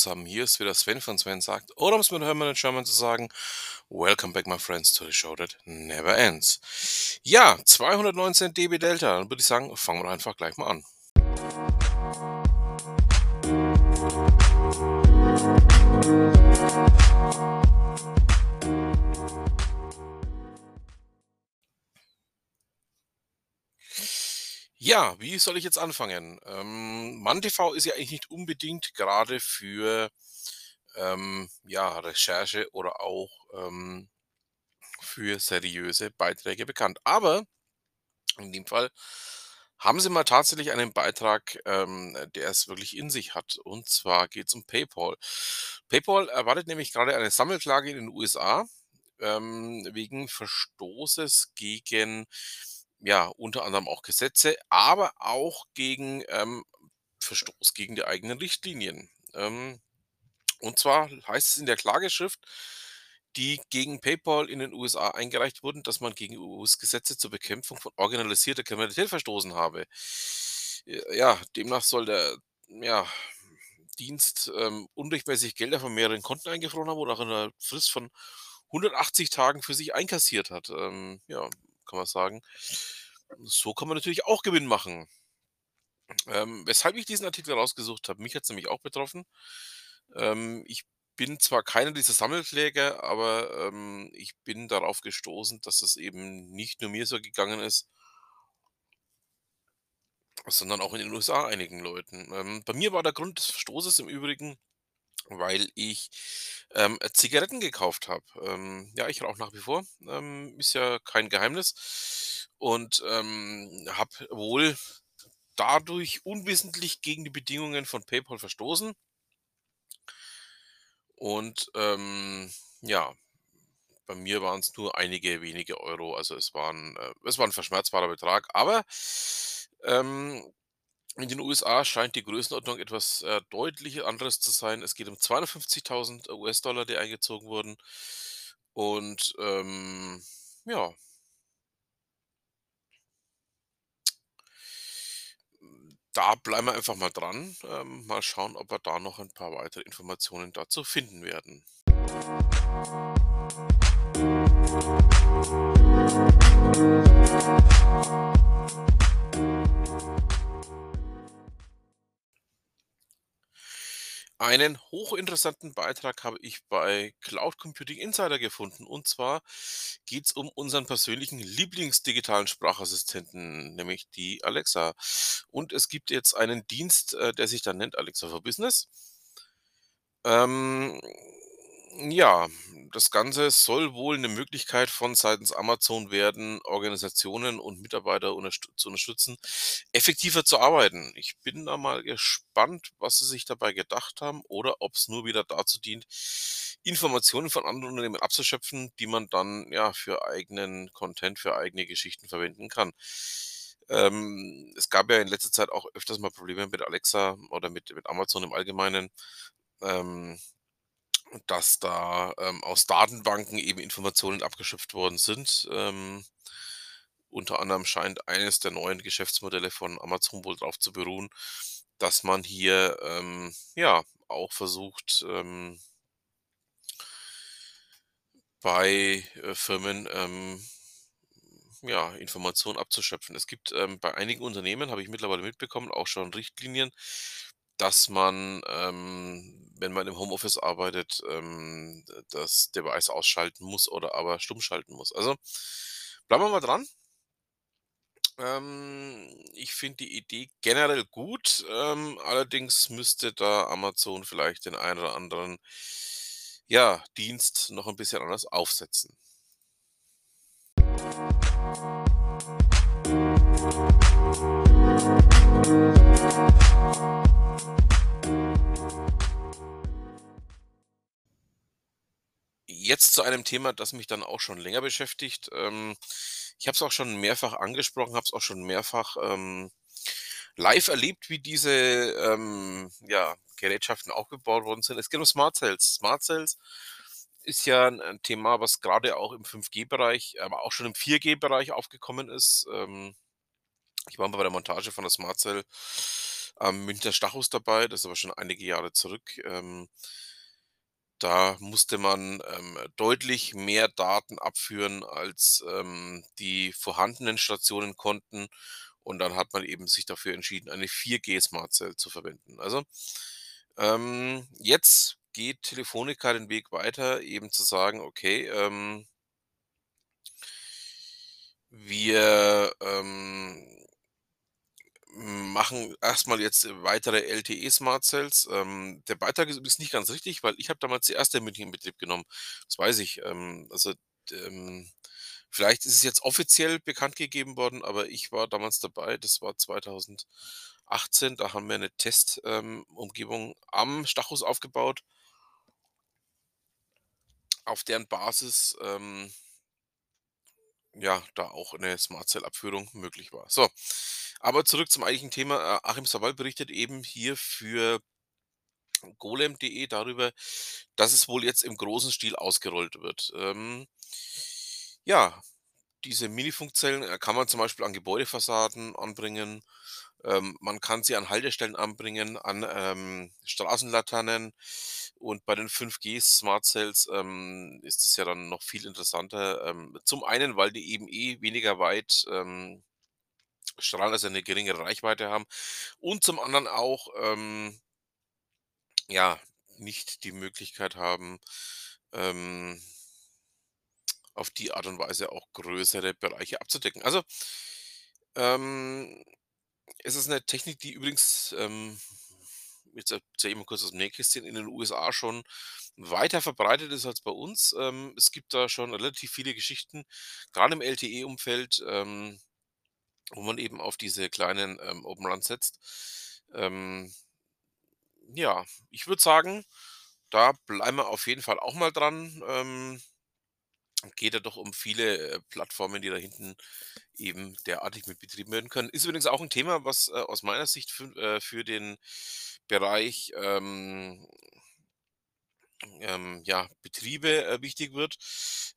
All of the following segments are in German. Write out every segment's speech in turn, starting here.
Zusammen, hier ist wieder Sven von Sven sagt, oder um es mit Hermann in German zu sagen, Welcome back my friends to the show that never ends. Ja, 219 dB Delta, dann würde ich sagen, fangen wir einfach gleich mal an. Ja, wie soll ich jetzt anfangen? Ähm, MannTV ist ja eigentlich nicht unbedingt gerade für ähm, ja, Recherche oder auch ähm, für seriöse Beiträge bekannt. Aber in dem Fall haben sie mal tatsächlich einen Beitrag, ähm, der es wirklich in sich hat. Und zwar geht es um PayPal. PayPal erwartet nämlich gerade eine Sammelklage in den USA ähm, wegen Verstoßes gegen ja, unter anderem auch Gesetze, aber auch gegen ähm, Verstoß gegen die eigenen Richtlinien. Ähm, und zwar heißt es in der Klageschrift, die gegen PayPal in den USA eingereicht wurden, dass man gegen US-Gesetze zur Bekämpfung von organisierter Kriminalität verstoßen habe. Äh, ja, demnach soll der ja, Dienst ähm, unrechtmäßig Gelder von mehreren Konten eingefroren haben oder nach einer Frist von 180 Tagen für sich einkassiert hat. Ähm, ja, kann man sagen. So kann man natürlich auch Gewinn machen. Ähm, weshalb ich diesen Artikel rausgesucht habe, mich hat es nämlich auch betroffen. Ähm, ich bin zwar keiner dieser Sammelkläger, aber ähm, ich bin darauf gestoßen, dass es eben nicht nur mir so gegangen ist, sondern auch in den USA einigen Leuten. Ähm, bei mir war der Grund des Verstoßes im Übrigen, weil ich ähm, Zigaretten gekauft habe. Ähm, ja, ich rauche nach wie vor, ähm, ist ja kein Geheimnis. Und ähm, habe wohl dadurch unwissentlich gegen die Bedingungen von PayPal verstoßen. Und ähm, ja, bei mir waren es nur einige wenige Euro. Also es waren, äh, es war ein verschmerzbarer Betrag. Aber ähm, in den USA scheint die Größenordnung etwas äh, deutlich anderes zu sein. Es geht um 250.000 US-Dollar, die eingezogen wurden. Und ähm, ja, da bleiben wir einfach mal dran. Ähm, mal schauen, ob wir da noch ein paar weitere Informationen dazu finden werden. Einen hochinteressanten Beitrag habe ich bei Cloud Computing Insider gefunden. Und zwar geht es um unseren persönlichen Lieblingsdigitalen Sprachassistenten, nämlich die Alexa. Und es gibt jetzt einen Dienst, äh, der sich dann nennt Alexa for Business. Ähm, ja, das Ganze soll wohl eine Möglichkeit von seitens Amazon werden, Organisationen und Mitarbeiter unterstü zu unterstützen, effektiver zu arbeiten. Ich bin da mal gespannt, was sie sich dabei gedacht haben oder ob es nur wieder dazu dient, Informationen von anderen Unternehmen abzuschöpfen, die man dann ja für eigenen Content, für eigene Geschichten verwenden kann. Ähm, es gab ja in letzter Zeit auch öfters mal Probleme mit Alexa oder mit, mit Amazon im Allgemeinen. Ähm, dass da ähm, aus Datenbanken eben Informationen abgeschöpft worden sind. Ähm, unter anderem scheint eines der neuen Geschäftsmodelle von Amazon wohl darauf zu beruhen, dass man hier ähm, ja auch versucht, ähm, bei äh, Firmen ähm, ja, Informationen abzuschöpfen. Es gibt ähm, bei einigen Unternehmen, habe ich mittlerweile mitbekommen, auch schon Richtlinien, dass man, wenn man im Homeoffice arbeitet, ähm, das Device ausschalten muss oder aber stumm schalten muss. Also bleiben wir mal dran. Ähm, ich finde die Idee generell gut. Ähm, allerdings müsste da Amazon vielleicht den einen oder anderen ja, Dienst noch ein bisschen anders aufsetzen. Jetzt zu einem Thema, das mich dann auch schon länger beschäftigt. Ähm, ich habe es auch schon mehrfach angesprochen, habe es auch schon mehrfach ähm, live erlebt, wie diese ähm, ja, Gerätschaften aufgebaut worden sind. Es geht um Smart Cells. Smart Cells ist ja ein, Thema, was gerade auch im 5G-Bereich, aber auch schon im 4G-Bereich aufgekommen ist. Ähm, ich war mal bei der Montage von der Smart Cell am Münchner Stachus dabei, das ist aber schon einige Jahre zurück. Da musste man, ähm, deutlich mehr Daten abführen, als, ähm, die vorhandenen Stationen konnten. Und dann hat man eben sich dafür entschieden, eine 4G SmartCell zu verwenden. Also, ähm, jetzt geht Telefonica den Weg weiter, eben zu sagen: „Okay, ähm“ „wir, ähm machen erstmal jetzt weitere LTE SmartCells.“ Ähm, der Beitrag ist übrigens nicht ganz richtig, weil ich habe damals die erste in München in Betrieb genommen. Das weiß ich. Ähm, also, ähm, vielleicht ist es jetzt offiziell bekannt gegeben worden, aber ich war damals dabei. Das war 2018. Da haben wir 'ne Test ähm, am Stachus aufgebaut auf deren Basis, ähm ja, da auch 'ne SmartCell-Abführung möglich war. So, aber zurück zum eigentlichen Thema. Äh, Achim Sawal berichtet eben hier für golem.de darüber, dass es wohl jetzt im großen Stil ausgerollt wird. Ähm, ja, diese Mini-Funkzellen, äh, kann man zum Beispiel an Gebäudefassaden anbringen. Ähm, man kann sie an Haltestellen anbringen, an, ähm, Straßenlaternen. Und bei den 5G SmartCells, ähm, ist es ja dann noch viel interessanter. Ähm, zum einen, weil die eben eh weniger weit, ähm, strahlen, also 'ne geringere Reichweite haben und zum anderen auch, ähm ja, nicht die Möglichkeit haben, ähm auf die Art und Weise auch größere Bereiche abzudecken. Also, ähm, es ist 'ne Technik, die übrigens, ähm, jetzt erzähle ich mal kurz aus dem Nähkästchen, in den USA schon weiter verbreitet ist als bei uns. Ähm, es gibt da schon relativ viele Geschichten, grade im LTE-Umfeld, ähm, wo man eben auf diese kleinen, ähm, Open RAN setzt. Ähm ja, ich würde sagen, da bleiben wir auf jeden Fall auch mal dran. Ähm, geht ja doch um viele, äh, Plattformen, die da hinten eben derartig mit betrieben werden können. Ist übrigens auch 'n Thema, was, äh, aus meiner Sicht fün äh, für den Bereich, ähm ähm, ja, Betriebe, äh, wichtig wird.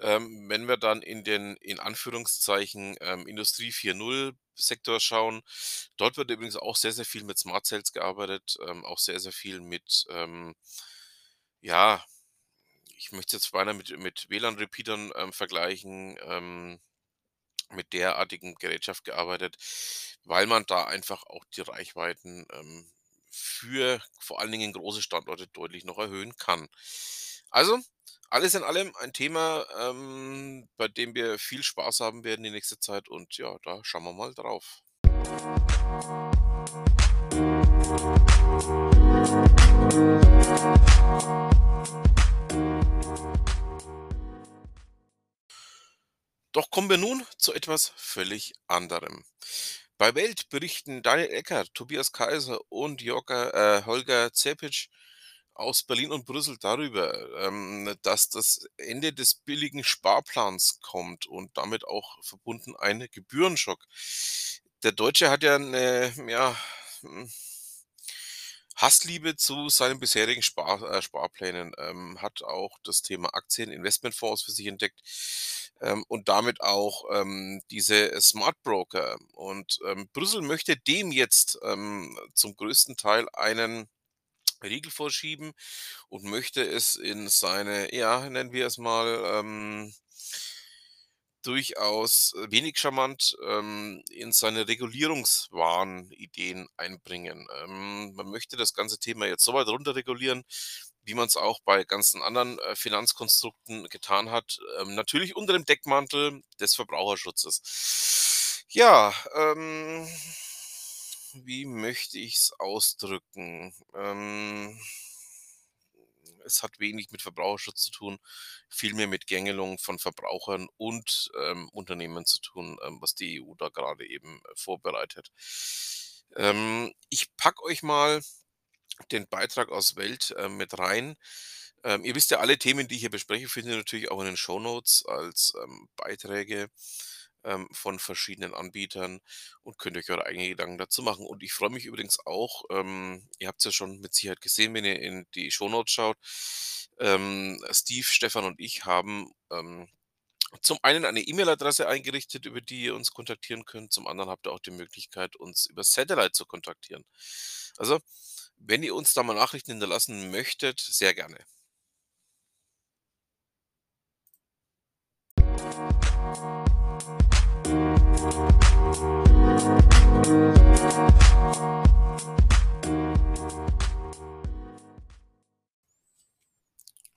Ähm, wenn wir dann in den, in Anführungszeichen, ähm, Industrie 4.0 Sektor schauen, dort wird übrigens auch sehr, sehr viel mit SmartCells gearbeitet, ähm, auch sehr, sehr viel mit, ähm ja, ich möchte jetzt beinahe mit mit WLAN-Repeatern, ähm, vergleichen, mit derartigen Gerätschaft gearbeitet, weil man da einfach auch die Reichweiten, für vor allen Dingen große Standorte deutlich noch erhöhen kann. Also, alles in allem ein Thema, ähm, bei dem wir viel Spaß haben werden die nächste Zeit und ja, da schauen wir mal drauf. Doch kommen wir nun zu etwas völlig anderem. Bei Welt berichten Daniel Eckert, Tobias Kaiser und Jogger äh, Holger Zepitsch aus Berlin und Brüssel darüber, ähm, dass das Ende des billigen Sparplans kommt und damit auch verbunden ein Gebührenschock. Der Deutsche hat ja 'ne, ja, hm Hassliebe zu seinen bisherigen Spar äh, Sparplänen, ähm, hat auch das Thema Aktien, Investmentfonds für sich entdeckt, ähm, und damit auch, ähm, diese Smart Broker. Und, ähm, Brüssel möchte dem jetzt, ähm, zum größten Teil einen Riegel vorschieben und möchte es in seine, ja, nennen wir es mal, ähm durchaus, wenig charmant, ähm, in seine Regulierungswahn-Ideen einbringen. Ähm, man möchte das ganze Thema jetzt so weit runterregulieren, wie man's auch bei ganzen anderen, äh, Finanzkonstrukten getan hat, ähm, natürlich unter dem Deckmantel des Verbraucherschutzes. Ja, ähm, wie möchte ich's ausdrücken? Ähm es hat wenig mit Verbraucherschutz zu tun, vielmehr mit Gängelung von Verbrauchern und, ähm, Unternehmen zu tun, ähm, was die EU da grade eben, äh, vorbereitet. Ähm, ich packe euch mal den Beitrag aus Welt, äh, mit rein. Ähm, ihr wisst ja, alle Themen, die ich hier bespreche, findet ihr natürlich auch in den Shownotes als, ähm, Beiträge, ähm, von verschiedenen Anbietern und könnt euch eure eigenen Gedanken dazu machen. Und ich freue mich übrigens auch, ähm, ihr habt's ja schon mit Sicherheit gesehen, wenn ihr in die Shownotes schaut. Ähm, Steve, Stefan und ich haben, ähm, zum einen eine E-Mail-Adresse eingerichtet, über die ihr uns kontaktieren könnt. Zum anderen habt ihr auch die Möglichkeit, uns über Satellite zu kontaktieren. Also, wenn ihr uns da mal Nachrichten hinterlassen möchtet, sehr gerne.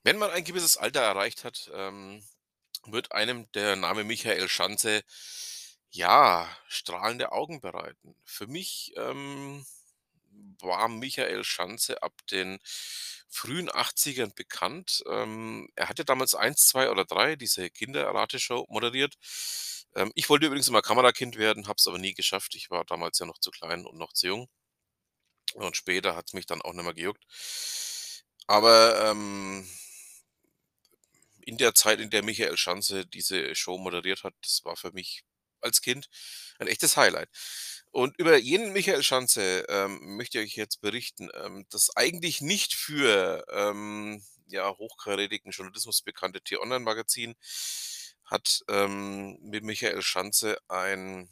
Wenn man ein gewisses Alter erreicht hat, ähm, wird einem der Name Michael Schanze, ja, strahlende Augen bereiten. Für mich, ähm, war Michael Schanze ab den frühen 80ern bekannt. Ähm, er hatte damals 1, 2 oder 3 diese Kinderrateshow moderiert. Ähm, ich wollte übrigens immer Kamerakind werden, habe es aber nie geschafft. Ich war damals ja noch zu klein und noch zu jung. Und später hat's mich dann auch nicht mehr gejuckt. Aber, ähm in der Zeit, in der Michael Schanze diese Show moderiert hat, das war für mich als Kind ein echtes Highlight. Und über jenen Michael Schanze, ähm, möchte ich euch jetzt berichten, ähm, das eigentlich nicht für, ähm, ja, hochkarätigen Journalismus bekannte T-Online-Magazin hat, ähm, mit Michael Schanze ein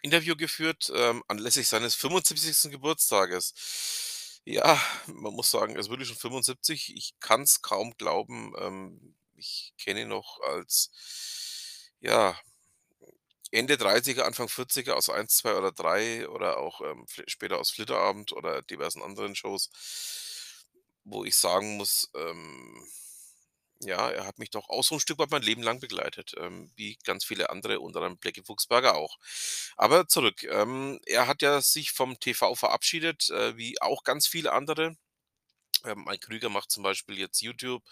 Interview geführt, ähm, anlässlich seines 75. Geburtstages. Ja, man muss sagen, ist wirklich schon 75. Ich kann's kaum glauben. Ähm, ich kenne ihn noch als, ja, Ende 30er, Anfang 40er aus 1, 2 oder 3 oder auch, ähm, später aus Flitterabend oder diversen anderen Shows, wo ich sagen muss, ähm, ja, er hat mich doch auch so 'n Stück weit mein Leben lang begleitet, ähm, wie ganz viele andere, unter anderem Blackie Fuchsberger auch. Aber zurück, ähm, er hat ja sich vom TV verabschiedet, äh, wie auch ganz viele andere. Ähm, Mike Krüger macht zum Beispiel jetzt YouTube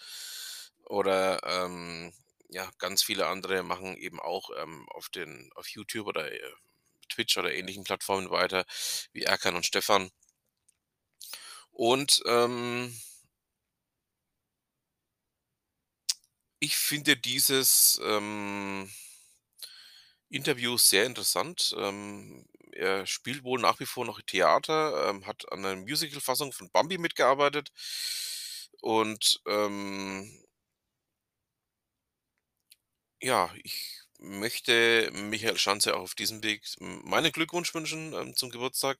oder, ähm, ja, ganz viele andere machen eben auch, ähm, auf den auf YouTube oder, äh, Twitch oder ähnlichen Plattformen weiter, wie Erkan und Stefan. Und, ähm ich finde dieses, ähm Interview sehr interessant. Ähm, er spielt wohl nach wie vor noch Theater, ähm, hat an 'ner Musicalfassung von Bambi mitgearbeitet und, ähm ja, ich möchte Michael Schanze auch auf diesem Weg meinen Glückwunsch wünschen, ähm, zum Geburtstag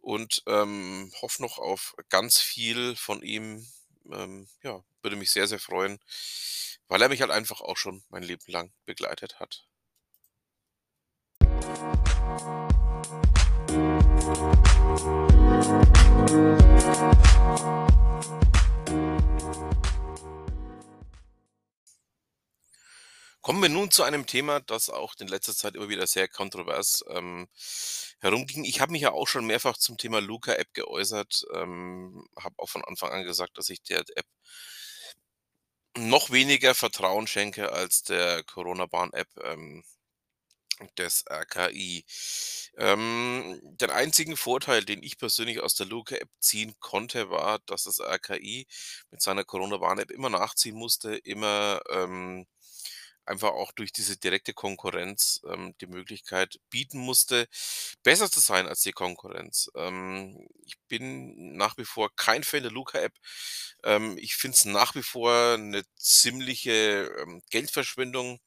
und, ähm, hoffe noch auf ganz viel von ihm. Ähm, ja, würde mich sehr, sehr freuen, weil er mich halt einfach auch schon mein Leben lang begleitet hat. Kommen wir nun zu einem Thema, das auch in letzter Zeit immer wieder sehr kontrovers, ähm, herumging. Ich habe mich ja auch schon mehrfach zum Thema Luka-App geäußert, ähm, habe auch von Anfang an gesagt, dass ich der App noch weniger Vertrauen schenke als der Corona-Warn-App, ähm, des RKI. Ähm, den einzigen Vorteil, den ich persönlich aus der Luka-App ziehen konnte, war, dass das RKI mit seiner Corona-Warn-App immer nachziehen musste, immer, ähm, einfach auch durch diese direkte Konkurrenz, ähm, die Möglichkeit bieten musste, besser zu sein als die Konkurrenz. Ähm, ich bin nach wie vor kein Fan der Luka-App. Ähm, ich finde es nach wie vor 'ne ziemliche, ähm, Geldverschwendung,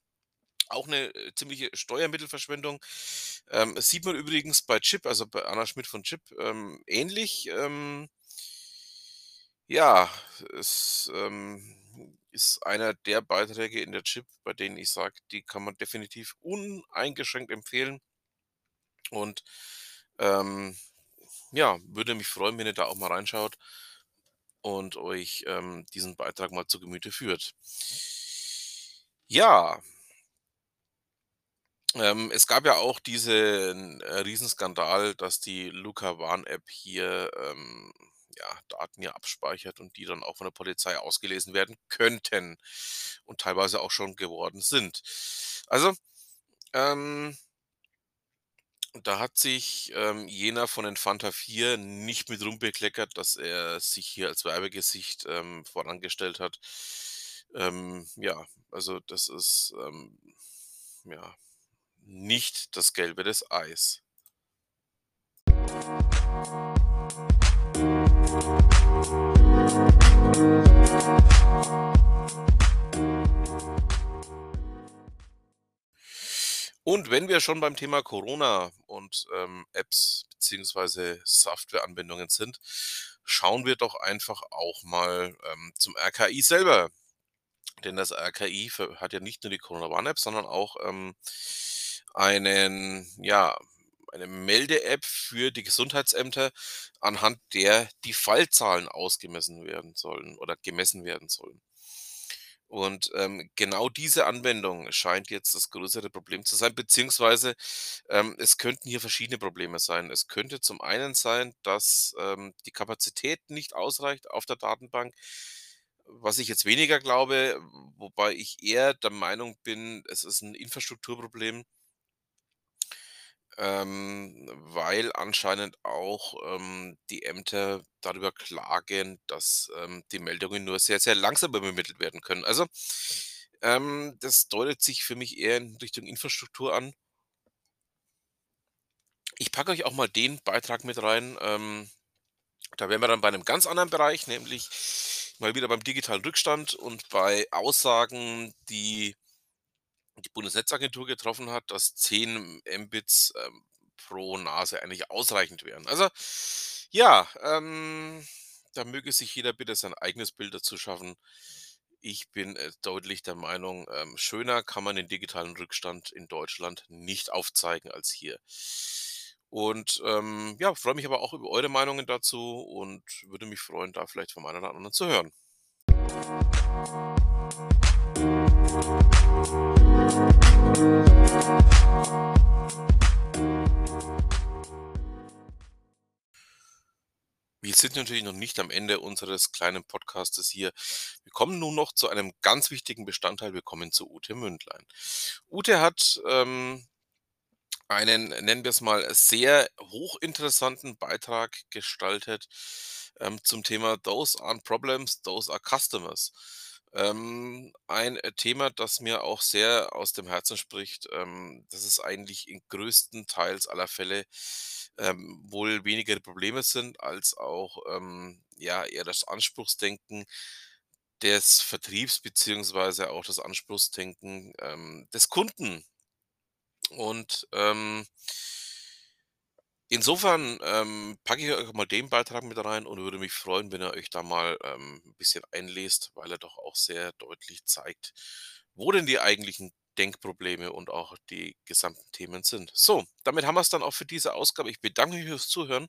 auch 'ne, äh, ziemliche Steuermittelverschwendung. Ähm, das sieht man übrigens bei CHIP, also bei Anna Schmidt von CHIP, ähm, ähnlich. Ähm ja, es, ähm, ist einer der Beiträge in der CHIP, bei denen ich sage, die kann man definitiv uneingeschränkt empfehlen. Und, ähm, ja, würde mich freuen, wenn ihr da auch mal reinschaut und euch, ähm, diesen Beitrag mal zu Gemüte führt. Ja. Ähm, es gab ja auch diesen, äh, Riesenskandal, dass die Luka-Warn-App hier, ähm, ja, Daten ja abspeichert und die dann auch von der Polizei ausgelesen werden könnten und teilweise auch schon geworden sind. Also, ähm da hat sich, ähm, jener von den Fanta 4 nicht mit Ruhm bekleckert, dass er sich hier als Werbegesicht, ähm, vorangestellt hat. Ähm, ja, also das ist, ähm, ja, nicht das Gelbe des Eis. Und wenn wir schon beim Thema Corona und, ähm, Apps beziehungsweise Softwareanwendungen sind, schauen wir doch einfach auch mal, ähm, zum RKI selber. Denn das RKI hat ja nicht nur die Corona-Warn-App, sondern auch, ähm, einen ja, eine Melde-App für die Gesundheitsämter, anhand der die Fallzahlen ausgemessen werden sollen oder gemessen werden sollen. Und, ähm, genau diese Anwendung scheint jetzt das größere Problem zu sein, beziehungsweise, ähm, es könnten hier verschiedene Probleme sein. Es könnte zum einen sein, dass, ähm, die Kapazität nicht ausreicht auf der Datenbank, was ich jetzt weniger glaube, wobei ich eher der Meinung bin, es ist 'n Infrastrukturproblem ähm, weil anscheinend auch, ähm, die Ämter darüber klagen, dass, ähm, die Meldungen nur sehr, sehr langsam übermittelt werden können. Also, ähm, das deutet sich für mich eher in Richtung Infrastruktur an. Ich packe euch auch mal den Beitrag mit rein, ähm, da wären wir dann bei 'nem ganz anderen Bereich, nämlich mal wieder beim digitalen Rückstand und bei Aussagen, die die Bundesnetzagentur getroffen hat, dass 10 Mbits, ähm, pro Nase eigentlich ausreichend wären. Also, ja, ähm, da möge sich jeder bitte sein eigenes Bild dazu schaffen. Ich bin, äh, deutlich der Meinung, ähm, schöner kann man den digitalen Rückstand in Deutschland nicht aufzeigen als hier. Und, ähm, ja, freue mich aber auch über eure Meinungen dazu und würde mich freuen, da vielleicht vom einen oder anderen zu hören. Wir sind natürlich noch nicht am Ende unseres kleinen Podcastes hier. Wir kommen nun noch zu einem ganz wichtigen Bestandteil. Wir kommen zu Ute Mündlein. Ute hat, ähm, einen, nennen wir es mal, sehr hochinteressanten Beitrag gestaltet, ähm, zum Thema „Those aren't problems, those are customers“. Ähm, ein, äh, Thema, das mir auch sehr aus dem Herzen spricht, ähm, dass es eigentlich in größtenteils aller Fälle, ähm, wohl weniger Probleme sind als auch, ähm, ja, eher das Anspruchsdenken des Vertriebs beziehungsweise auch das Anspruchsdenken, ähm, des Kunden. Und, ähm insofern, ähm, packe ich euch mal den Beitrag mit rein und würde mich freuen, wenn ihr euch da mal, ähm, 'n bisschen einlest, weil er doch auch sehr deutlich zeigt, wo denn die eigentlichen Denkprobleme und auch die gesamten Themen sind. So, damit haben wir's dann auch für diese Ausgabe. Ich bedanke mich fürs Zuhören,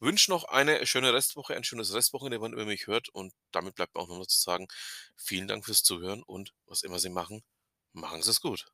wünsche noch eine schöne Restwoche, ein schönes Restwochenende, wann immer mich hört und damit bleibt mir auch nur noch zu sagen: Vielen Dank fürs Zuhören und was immer Sie machen, machen Sie's gut.